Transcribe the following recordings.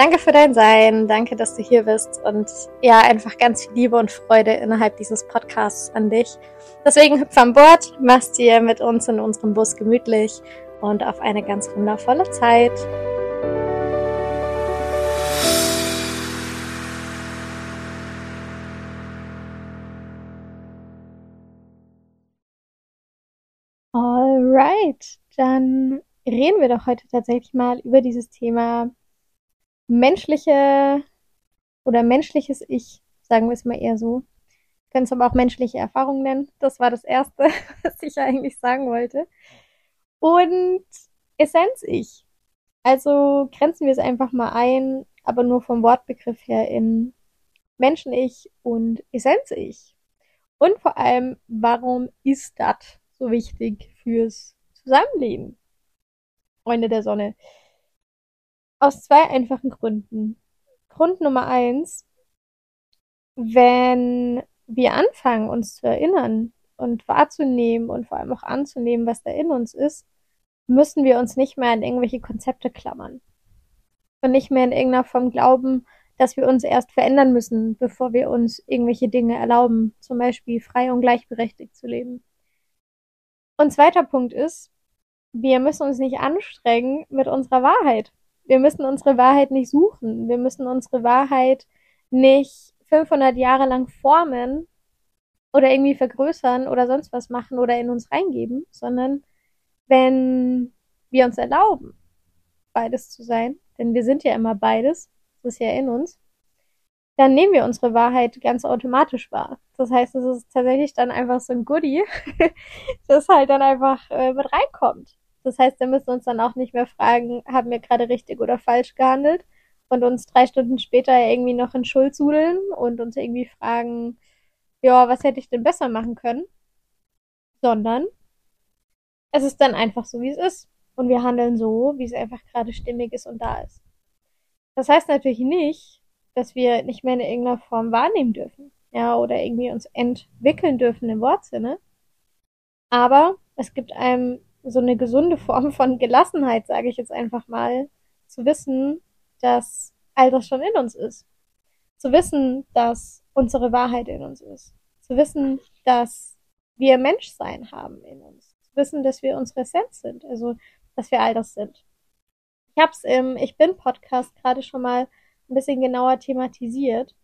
danke für dein Sein, danke, dass du hier bist und ja, einfach ganz viel Liebe und Freude innerhalb dieses Podcasts an dich. Deswegen hüpf an Bord, mach's dir mit uns in unserem Bus gemütlich und auf eine ganz wundervolle Zeit. Alright, dann reden wir doch heute tatsächlich mal über dieses Thema menschliche oder menschliches Ich, sagen wir es mal eher so. Können es aber auch menschliche Erfahrungen nennen. Das war das Erste, was ich eigentlich sagen wollte. Und Essenz-Ich. Also grenzen wir es einfach mal ein, aber nur vom Wortbegriff her in Menschen-Ich und Essenz-Ich. Und vor allem, warum ist das? so wichtig fürs Zusammenleben. Freunde der Sonne. Aus zwei einfachen Gründen. Grund Nummer eins, wenn wir anfangen, uns zu erinnern und wahrzunehmen und vor allem auch anzunehmen, was da in uns ist, müssen wir uns nicht mehr an irgendwelche Konzepte klammern. Und nicht mehr in irgendeiner Form glauben, dass wir uns erst verändern müssen, bevor wir uns irgendwelche Dinge erlauben, zum Beispiel frei und gleichberechtigt zu leben. Und zweiter Punkt ist, wir müssen uns nicht anstrengen mit unserer Wahrheit. Wir müssen unsere Wahrheit nicht suchen. Wir müssen unsere Wahrheit nicht 500 Jahre lang formen oder irgendwie vergrößern oder sonst was machen oder in uns reingeben, sondern wenn wir uns erlauben, beides zu sein, denn wir sind ja immer beides, das ist ja in uns, dann nehmen wir unsere Wahrheit ganz automatisch wahr. Das heißt, es ist tatsächlich dann einfach so ein Goodie, das halt dann einfach äh, mit reinkommt. Das heißt, wir müssen uns dann auch nicht mehr fragen, haben wir gerade richtig oder falsch gehandelt und uns drei Stunden später irgendwie noch in Schuld sudeln und uns irgendwie fragen, ja, was hätte ich denn besser machen können? Sondern es ist dann einfach so, wie es ist. Und wir handeln so, wie es einfach gerade stimmig ist und da ist. Das heißt natürlich nicht, dass wir nicht mehr in irgendeiner Form wahrnehmen dürfen. Ja, oder irgendwie uns entwickeln dürfen im Wortsinne. Aber es gibt einem so eine gesunde Form von Gelassenheit, sage ich jetzt einfach mal, zu wissen, dass all das schon in uns ist. Zu wissen, dass unsere Wahrheit in uns ist. Zu wissen, dass wir Menschsein haben in uns. Zu wissen, dass wir unsere Essenz sind. Also, dass wir all das sind. Ich habe es im Ich bin Podcast gerade schon mal ein bisschen genauer thematisiert.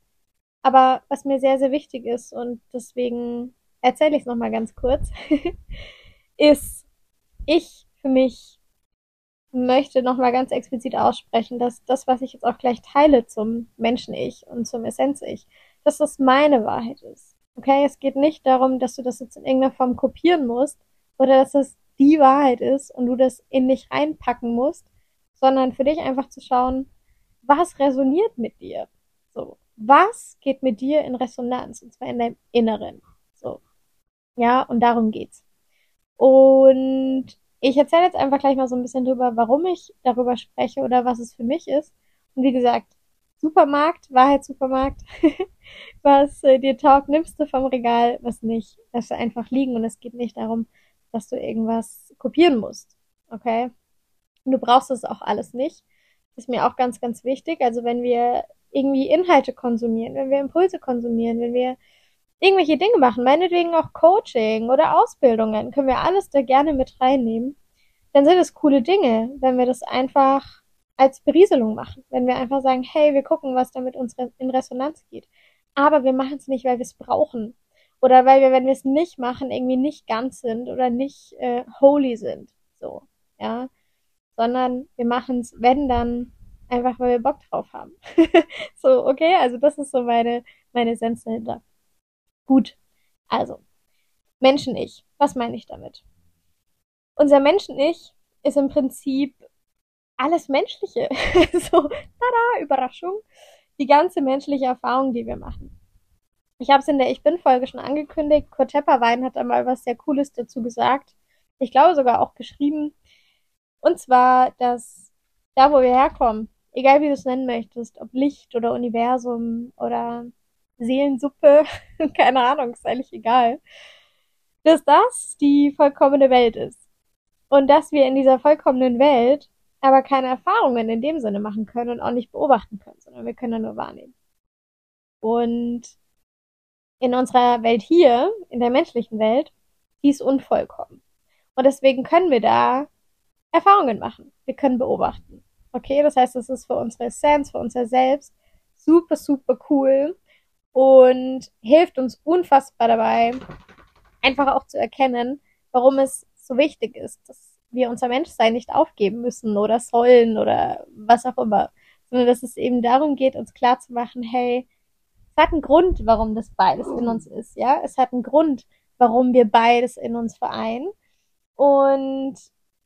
Aber was mir sehr, sehr wichtig ist und deswegen erzähle ich es nochmal ganz kurz, ist, ich für mich möchte nochmal ganz explizit aussprechen, dass das, was ich jetzt auch gleich teile zum Menschen-Ich und zum Essenz-Ich, dass das meine Wahrheit ist. Okay, es geht nicht darum, dass du das jetzt in irgendeiner Form kopieren musst oder dass das die Wahrheit ist und du das in dich reinpacken musst, sondern für dich einfach zu schauen, was resoniert mit dir? So, was geht mit dir in Resonanz? Und zwar in deinem Inneren. So. Ja, und darum geht's. Und ich erzähle jetzt einfach gleich mal so ein bisschen drüber, warum ich darüber spreche oder was es für mich ist. Und wie gesagt, Supermarkt, Wahrheitssupermarkt, was äh, dir taugt, nimmst du vom Regal, was nicht, du einfach liegen und es geht nicht darum, dass du irgendwas kopieren musst. Okay? Und du brauchst es auch alles nicht. Das ist mir auch ganz, ganz wichtig. Also wenn wir irgendwie Inhalte konsumieren, wenn wir Impulse konsumieren, wenn wir irgendwelche Dinge machen, meinetwegen auch Coaching oder Ausbildungen, können wir alles da gerne mit reinnehmen. Dann sind es coole Dinge, wenn wir das einfach als Berieselung machen. Wenn wir einfach sagen, hey, wir gucken, was damit uns in Resonanz geht. Aber wir machen es nicht, weil wir es brauchen. Oder weil wir, wenn wir es nicht machen, irgendwie nicht ganz sind oder nicht äh, holy sind. So, ja. Sondern wir machen es, wenn dann, einfach weil wir Bock drauf haben. so, okay, also das ist so meine, meine Essenz dahinter. Gut, also Menschen-Ich. Was meine ich damit? Unser Menschen-Ich ist im Prinzip alles Menschliche. so, tada, Überraschung. Die ganze menschliche Erfahrung, die wir machen. Ich habe es in der Ich Bin-Folge schon angekündigt. Kurt Tepperwein hat da mal was sehr Cooles dazu gesagt. Ich glaube sogar auch geschrieben. Und zwar, dass da, wo wir herkommen, egal wie du es nennen möchtest, ob Licht oder Universum oder Seelensuppe, keine Ahnung, ist eigentlich egal, dass das die vollkommene Welt ist. Und dass wir in dieser vollkommenen Welt aber keine Erfahrungen in dem Sinne machen können und auch nicht beobachten können, sondern wir können nur wahrnehmen. Und in unserer Welt hier, in der menschlichen Welt, die ist unvollkommen. Und deswegen können wir da Erfahrungen machen. Wir können beobachten. Okay, das heißt, es ist für unsere Essenz, für unser Selbst super, super cool, und hilft uns unfassbar dabei, einfach auch zu erkennen, warum es so wichtig ist, dass wir unser Menschsein nicht aufgeben müssen oder sollen oder was auch immer, sondern dass es eben darum geht, uns klar zu machen, hey, es hat einen Grund, warum das beides in uns ist, ja, es hat einen Grund, warum wir beides in uns vereinen. Und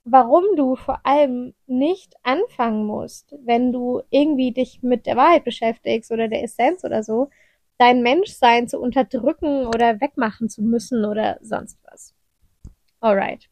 warum du vor allem nicht anfangen musst, wenn du irgendwie dich mit der Wahrheit beschäftigst oder der Essenz oder so, dein Menschsein zu unterdrücken oder wegmachen zu müssen oder sonst was. Alright.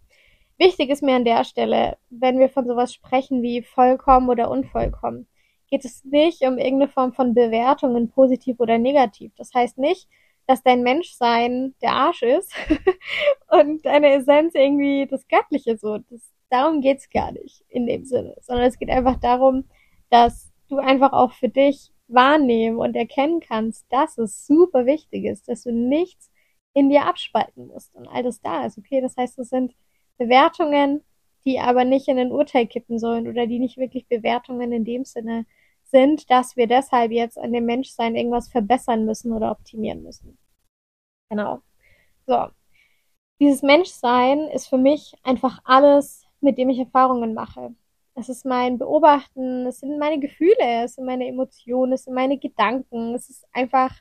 Wichtig ist mir an der Stelle, wenn wir von sowas sprechen wie vollkommen oder unvollkommen, geht es nicht um irgendeine Form von Bewertungen, positiv oder negativ. Das heißt nicht, dass dein Menschsein der Arsch ist und deine Essenz irgendwie das Göttliche so. Das, darum geht's gar nicht in dem Sinne, sondern es geht einfach darum, dass du einfach auch für dich wahrnehmen und erkennen kannst, dass es super wichtig ist, dass du nichts in dir abspalten musst und all das da ist. Okay, das heißt, es sind Bewertungen, die aber nicht in ein Urteil kippen sollen oder die nicht wirklich Bewertungen in dem Sinne sind, dass wir deshalb jetzt an dem Menschsein irgendwas verbessern müssen oder optimieren müssen. Genau. So. Dieses Menschsein ist für mich einfach alles, mit dem ich Erfahrungen mache. Es ist mein Beobachten, es sind meine Gefühle, es sind meine Emotionen, es sind meine Gedanken, es ist einfach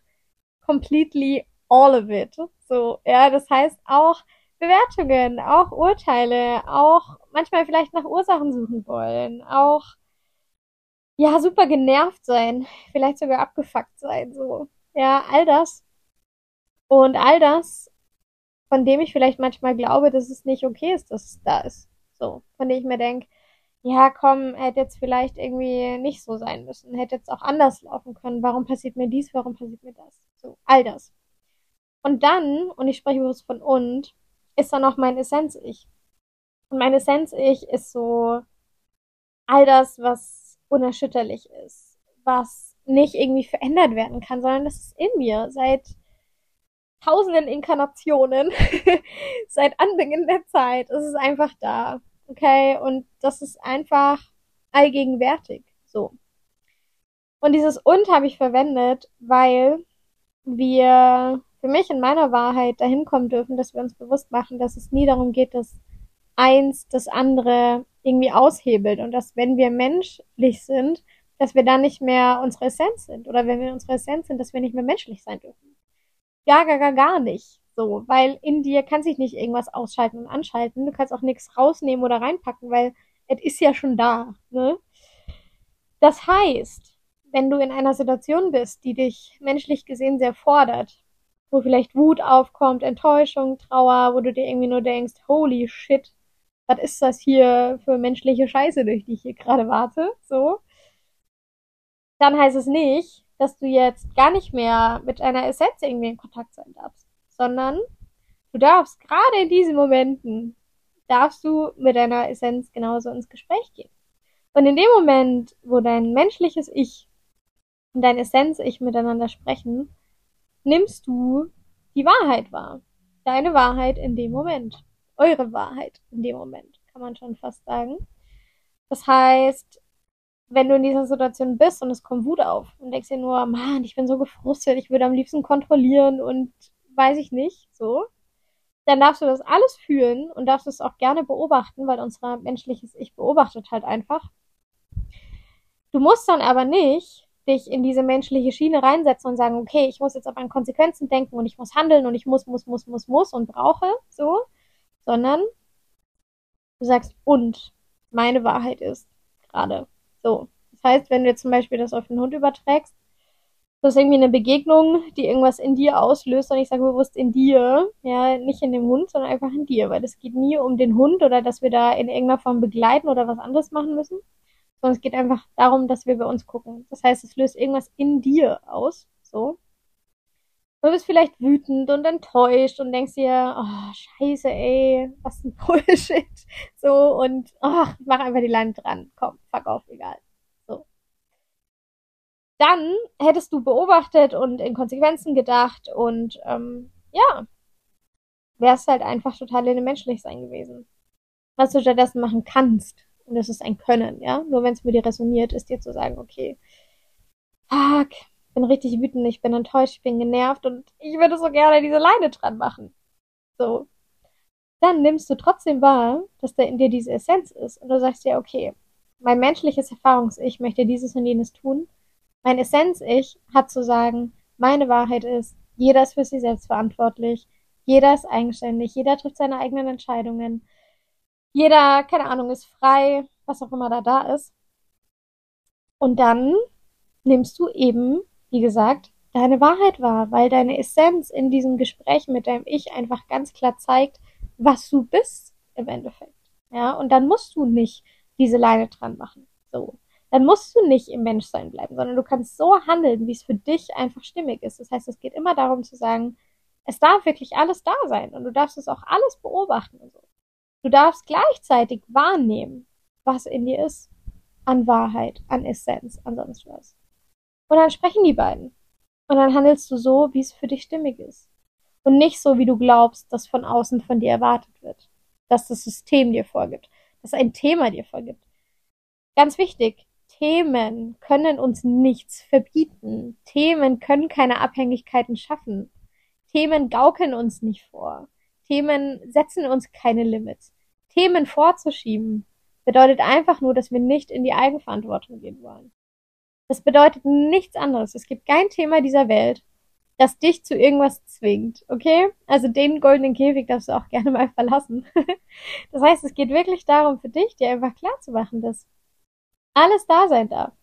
completely all of it. So, ja, das heißt auch Bewertungen, auch Urteile, auch manchmal vielleicht nach Ursachen suchen wollen, auch ja, super genervt sein, vielleicht sogar abgefuckt sein, so. Ja, all das. Und all das, von dem ich vielleicht manchmal glaube, dass es nicht okay ist, dass es da ist. So, von dem ich mir denke, ja, komm, hätte jetzt vielleicht irgendwie nicht so sein müssen, hätte jetzt auch anders laufen können. Warum passiert mir dies, warum passiert mir das? So, all das. Und dann, und ich spreche bewusst von und, ist dann auch mein Essenz-Ich. Und mein Essenz-Ich ist so all das, was unerschütterlich ist, was nicht irgendwie verändert werden kann, sondern das ist in mir seit tausenden Inkarnationen, seit Anbeginn der Zeit. Es ist einfach da. Okay, und das ist einfach allgegenwärtig. So. Und dieses und habe ich verwendet, weil wir für mich in meiner Wahrheit dahin kommen dürfen, dass wir uns bewusst machen, dass es nie darum geht, dass eins das andere irgendwie aushebelt und dass wenn wir menschlich sind, dass wir dann nicht mehr unsere Essenz sind oder wenn wir unsere Essenz sind, dass wir nicht mehr menschlich sein dürfen. Gar, gar, gar, gar nicht. So, weil in dir kann sich nicht irgendwas ausschalten und anschalten. Du kannst auch nichts rausnehmen oder reinpacken, weil es ist ja schon da. Ne? Das heißt, wenn du in einer Situation bist, die dich menschlich gesehen sehr fordert, wo vielleicht Wut aufkommt, Enttäuschung, Trauer, wo du dir irgendwie nur denkst, holy shit, was ist das hier für menschliche Scheiße, durch die ich hier gerade warte, so, dann heißt es nicht, dass du jetzt gar nicht mehr mit einer Essenz irgendwie in Kontakt sein darfst, sondern du darfst gerade in diesen Momenten, darfst du mit deiner Essenz genauso ins Gespräch gehen. Und in dem Moment, wo dein menschliches Ich und dein Essenz-Ich miteinander sprechen, nimmst du die Wahrheit wahr. Deine Wahrheit in dem Moment. Eure Wahrheit in dem Moment, kann man schon fast sagen. Das heißt, wenn du in dieser Situation bist und es kommt Wut auf und denkst dir nur, Mann, ich bin so gefrustet, ich würde am liebsten kontrollieren und weiß ich nicht, so, dann darfst du das alles fühlen und darfst es auch gerne beobachten, weil unser menschliches Ich beobachtet halt einfach. Du musst dann aber nicht dich in diese menschliche Schiene reinsetzen und sagen, okay, ich muss jetzt auf an Konsequenzen denken und ich muss handeln und ich muss, muss, muss, muss, muss und brauche, so, sondern du sagst, und meine Wahrheit ist gerade so. Das heißt, wenn du jetzt zum Beispiel das auf den Hund überträgst, du hast irgendwie eine Begegnung, die irgendwas in dir auslöst und ich sage bewusst in dir, ja, nicht in dem Hund, sondern einfach in dir, weil es geht nie um den Hund oder dass wir da in irgendeiner Form begleiten oder was anderes machen müssen, sondern es geht einfach darum, dass wir bei uns gucken. Das heißt, es löst irgendwas in dir aus, so. Du bist vielleicht wütend und enttäuscht und denkst dir, oh, scheiße, ey, was ein Bullshit. So, und ach, ich mach einfach die Leine dran. Komm, fuck auf, egal. Dann hättest du beobachtet und in Konsequenzen gedacht und ähm, ja, wärst halt einfach total in dem Menschlichsein gewesen. Was du stattdessen machen kannst, und das ist ein Können, ja. Nur wenn es mit dir resoniert, ist dir zu sagen, okay, fuck, ich bin richtig wütend, ich bin enttäuscht, ich bin genervt und ich würde so gerne diese Leine dran machen. So. Dann nimmst du trotzdem wahr, dass da in dir diese Essenz ist und du sagst dir, okay, mein menschliches Erfahrungs-Ich möchte dieses und jenes tun. Mein Essenz-Ich hat zu sagen, meine Wahrheit ist, jeder ist für sich selbst verantwortlich, jeder ist eigenständig, jeder trifft seine eigenen Entscheidungen jeder, keine Ahnung, ist frei, was auch immer da da ist. Und dann nimmst du eben, wie gesagt, deine Wahrheit wahr, weil deine Essenz in diesem Gespräch mit deinem Ich einfach ganz klar zeigt, was du bist im Endeffekt. Ja, und dann musst du nicht diese Leine dran machen. So. Dann musst du nicht im Menschsein bleiben, sondern du kannst so handeln, wie es für dich einfach stimmig ist. Das heißt, es geht immer darum zu sagen, es darf wirklich alles da sein und du darfst es auch alles beobachten und so. Du darfst gleichzeitig wahrnehmen, was in dir ist. An Wahrheit, an Essenz, an sonst was. Und dann sprechen die beiden. Und dann handelst du so, wie es für dich stimmig ist. Und nicht so, wie du glaubst, dass von außen von dir erwartet wird. Dass das System dir vorgibt. Dass ein Thema dir vorgibt. Ganz wichtig. Themen können uns nichts verbieten. Themen können keine Abhängigkeiten schaffen. Themen gaukeln uns nicht vor. Themen setzen uns keine Limits. Themen vorzuschieben bedeutet einfach nur, dass wir nicht in die Eigenverantwortung gehen wollen. Das bedeutet nichts anderes. Es gibt kein Thema dieser Welt, das dich zu irgendwas zwingt, okay? Also den goldenen Käfig darfst du auch gerne mal verlassen. das heißt, es geht wirklich darum für dich, dir einfach klar zu machen, dass alles da sein darf.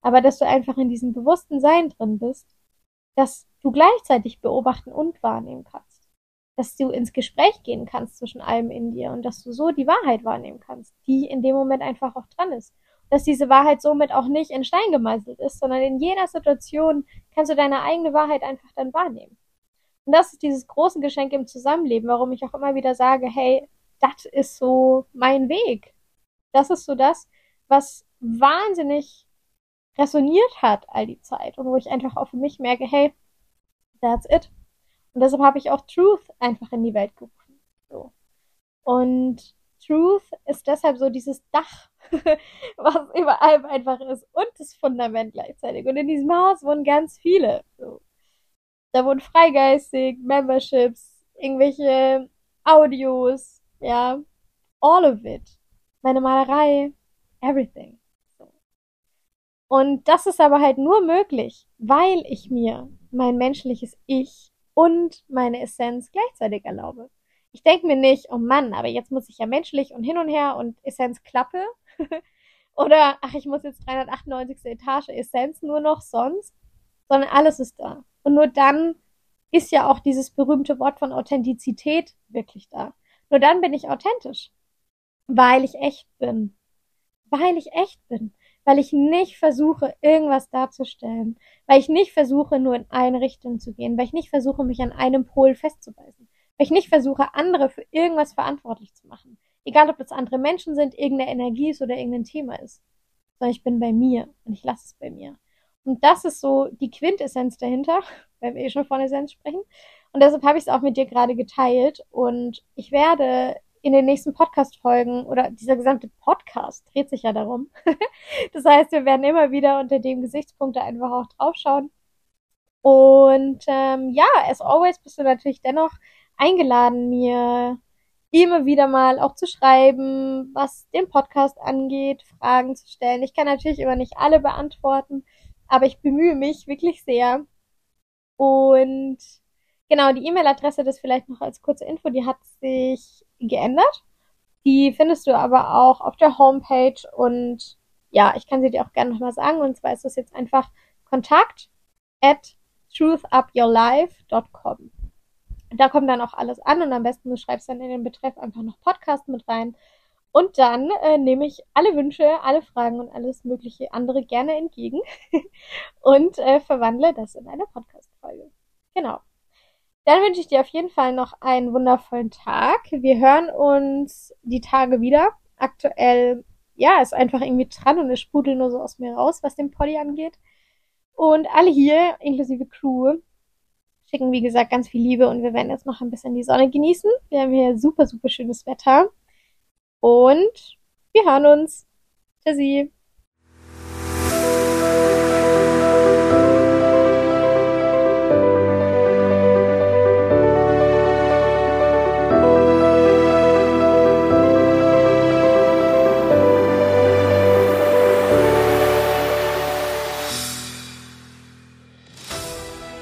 Aber dass du einfach in diesem bewussten Sein drin bist, dass du gleichzeitig beobachten und wahrnehmen kannst. Dass du ins Gespräch gehen kannst zwischen allem in dir und dass du so die Wahrheit wahrnehmen kannst, die in dem Moment einfach auch dran ist dass diese Wahrheit somit auch nicht in Stein gemeißelt ist, sondern in jeder Situation kannst du deine eigene Wahrheit einfach dann wahrnehmen. Und das ist dieses große Geschenk im Zusammenleben, warum ich auch immer wieder sage, hey, das ist so mein Weg. Das ist so das, was wahnsinnig resoniert hat all die Zeit und wo ich einfach auch für mich merke, hey, that's it. Und deshalb habe ich auch Truth einfach in die Welt gerufen. So. Und Truth ist deshalb so dieses Dach, was über allem einfach ist und das Fundament gleichzeitig. Und in diesem Haus wohnen ganz viele. So. Da wohnen Freigeistig, Memberships, irgendwelche Audios, ja, all of it. Meine Malerei, everything. Und das ist aber halt nur möglich, weil ich mir mein menschliches Ich und meine Essenz gleichzeitig erlaube. Ich denke mir nicht, oh Mann, aber jetzt muss ich ja menschlich und hin und her und Essenz klappe. Oder, ach, ich muss jetzt 398. Etage Essenz nur noch sonst. Sondern alles ist da. Und nur dann ist ja auch dieses berühmte Wort von Authentizität wirklich da. Nur dann bin ich authentisch. Weil ich echt bin. Weil ich echt bin. Weil ich nicht versuche, irgendwas darzustellen. Weil ich nicht versuche, nur in eine Richtung zu gehen. Weil ich nicht versuche, mich an einem Pol festzubeißen weil ich nicht versuche, andere für irgendwas verantwortlich zu machen. Egal, ob das andere Menschen sind, irgendeine Energie ist oder irgendein Thema ist. Sondern ich bin bei mir und ich lasse es bei mir. Und das ist so die Quintessenz dahinter, weil wir eh schon von Essenz sprechen. Und deshalb habe ich es auch mit dir gerade geteilt. Und ich werde in den nächsten Podcast-Folgen oder dieser gesamte Podcast dreht sich ja darum. das heißt, wir werden immer wieder unter dem Gesichtspunkt da einfach auch draufschauen. Und ähm, ja, as always bist du natürlich dennoch eingeladen, mir immer wieder mal auch zu schreiben, was den Podcast angeht, Fragen zu stellen. Ich kann natürlich immer nicht alle beantworten, aber ich bemühe mich wirklich sehr. Und genau, die E-Mail-Adresse, das vielleicht noch als kurze Info, die hat sich geändert. Die findest du aber auch auf der Homepage und ja, ich kann sie dir auch gerne nochmal sagen. Und zwar ist das jetzt einfach kontakt at truthupyourlife.com. Da kommt dann auch alles an und am besten du schreibst dann in den Betreff einfach noch Podcast mit rein. Und dann äh, nehme ich alle Wünsche, alle Fragen und alles mögliche andere gerne entgegen und äh, verwandle das in eine Podcast-Folge. Genau. Dann wünsche ich dir auf jeden Fall noch einen wundervollen Tag. Wir hören uns die Tage wieder. Aktuell, ja, ist einfach irgendwie dran und es sprudelt nur so aus mir raus, was den Poddy angeht. Und alle hier, inklusive Crew, schicken, wie gesagt, ganz viel Liebe und wir werden jetzt noch ein bisschen die Sonne genießen. Wir haben hier super, super schönes Wetter. Und wir hören uns. Tschüssi.